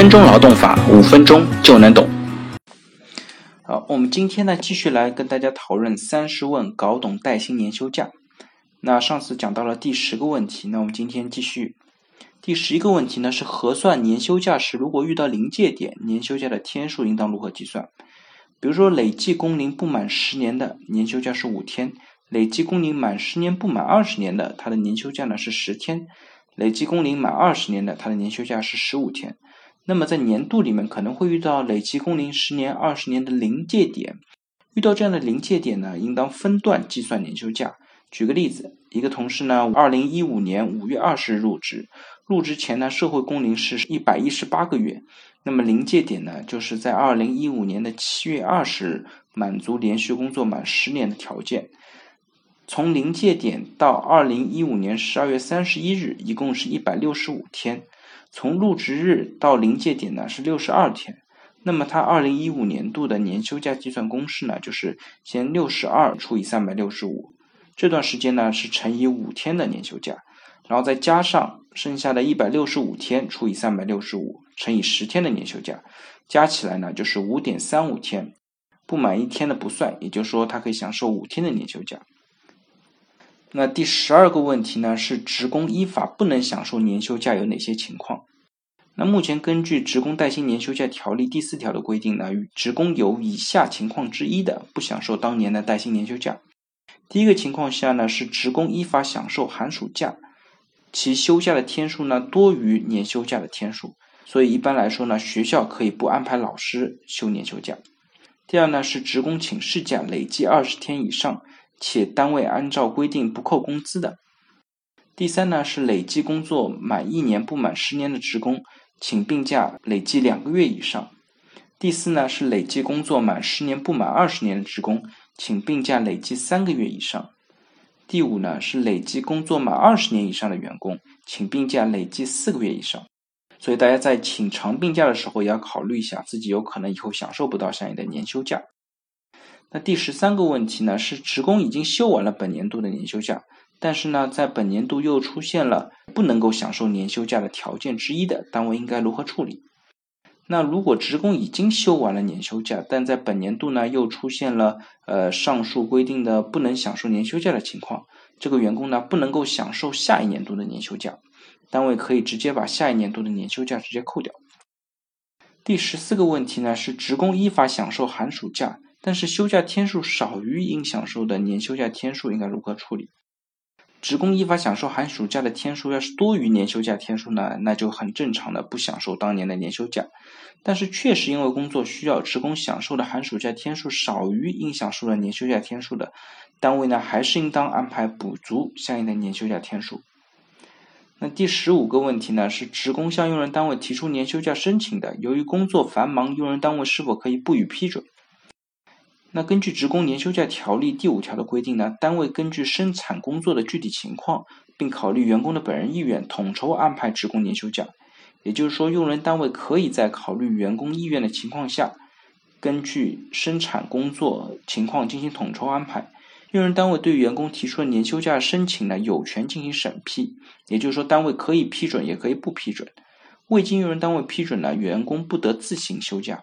分钟劳动法，五分钟就能懂。好，我们今天呢继续来跟大家讨论三十问，搞懂带薪年休假。那上次讲到了第十个问题，那我们今天继续。第十一个问题呢是核算年休假时，如果遇到临界点，年休假的天数应当如何计算？比如说，累计工龄不满十年的年休假是五天，累计工龄满十年不满二十年的，他的年休假呢是十天，累计工龄满二十年的，他的年休假是十五天。那么在年度里面可能会遇到累计工龄十年、二十年的临界点，遇到这样的临界点呢，应当分段计算年休假。举个例子，一个同事呢，二零一五年五月二十日入职，入职前呢，社会工龄是一百一十八个月，那么临界点呢，就是在二零一五年的七月二十日，满足连续工作满十年的条件。从临界点到二零一五年十二月三十一日，一共是一百六十五天。从入职日到临界点呢是六十二天，那么他二零一五年度的年休假计算公式呢，就是先六十二除以三百六十五，这段时间呢是乘以五天的年休假，然后再加上剩下的一百六十五天除以三百六十五乘以十天的年休假，加起来呢就是五点三五天，不满一天的不算，也就是说他可以享受五天的年休假。那第十二个问题呢，是职工依法不能享受年休假有哪些情况？那目前根据《职工带薪年休假条例》第四条的规定呢，职工有以下情况之一的不享受当年的带薪年休假。第一个情况下呢，是职工依法享受寒暑假，其休假的天数呢多于年休假的天数，所以一般来说呢，学校可以不安排老师休年休假。第二呢，是职工请事假累计二十天以上。且单位按照规定不扣工资的。第三呢是累计工作满一年不满十年的职工，请病假累计两个月以上。第四呢是累计工作满十年不满二十年的职工，请病假累计三个月以上。第五呢是累计工作满二十年以上的员工，请病假累计四个月以上。所以大家在请长病假的时候，也要考虑一下自己有可能以后享受不到相应的年休假。那第十三个问题呢，是职工已经休完了本年度的年休假，但是呢，在本年度又出现了不能够享受年休假的条件之一的，单位应该如何处理？那如果职工已经休完了年休假，但在本年度呢又出现了呃上述规定的不能享受年休假的情况，这个员工呢不能够享受下一年度的年休假，单位可以直接把下一年度的年休假直接扣掉。第十四个问题呢，是职工依法享受寒暑假。但是休假天数少于应享受的年休假天数，应该如何处理？职工依法享受寒暑假的天数要是多于年休假天数呢，那就很正常的不享受当年的年休假。但是确实因为工作需要，职工享受的寒暑假天数少于应享受的年休假天数的，单位呢还是应当安排补足相应的年休假天数。那第十五个问题呢，是职工向用人单位提出年休假申请的，由于工作繁忙，用人单位是否可以不予批准？那根据《职工年休假条例》第五条的规定呢，单位根据生产工作的具体情况，并考虑员工的本人意愿，统筹安排职工年休假。也就是说，用人单位可以在考虑员工意愿的情况下，根据生产工作情况进行统筹安排。用人单位对员工提出的年休假申请呢，有权进行审批。也就是说，单位可以批准，也可以不批准。未经用人单位批准呢，员工不得自行休假。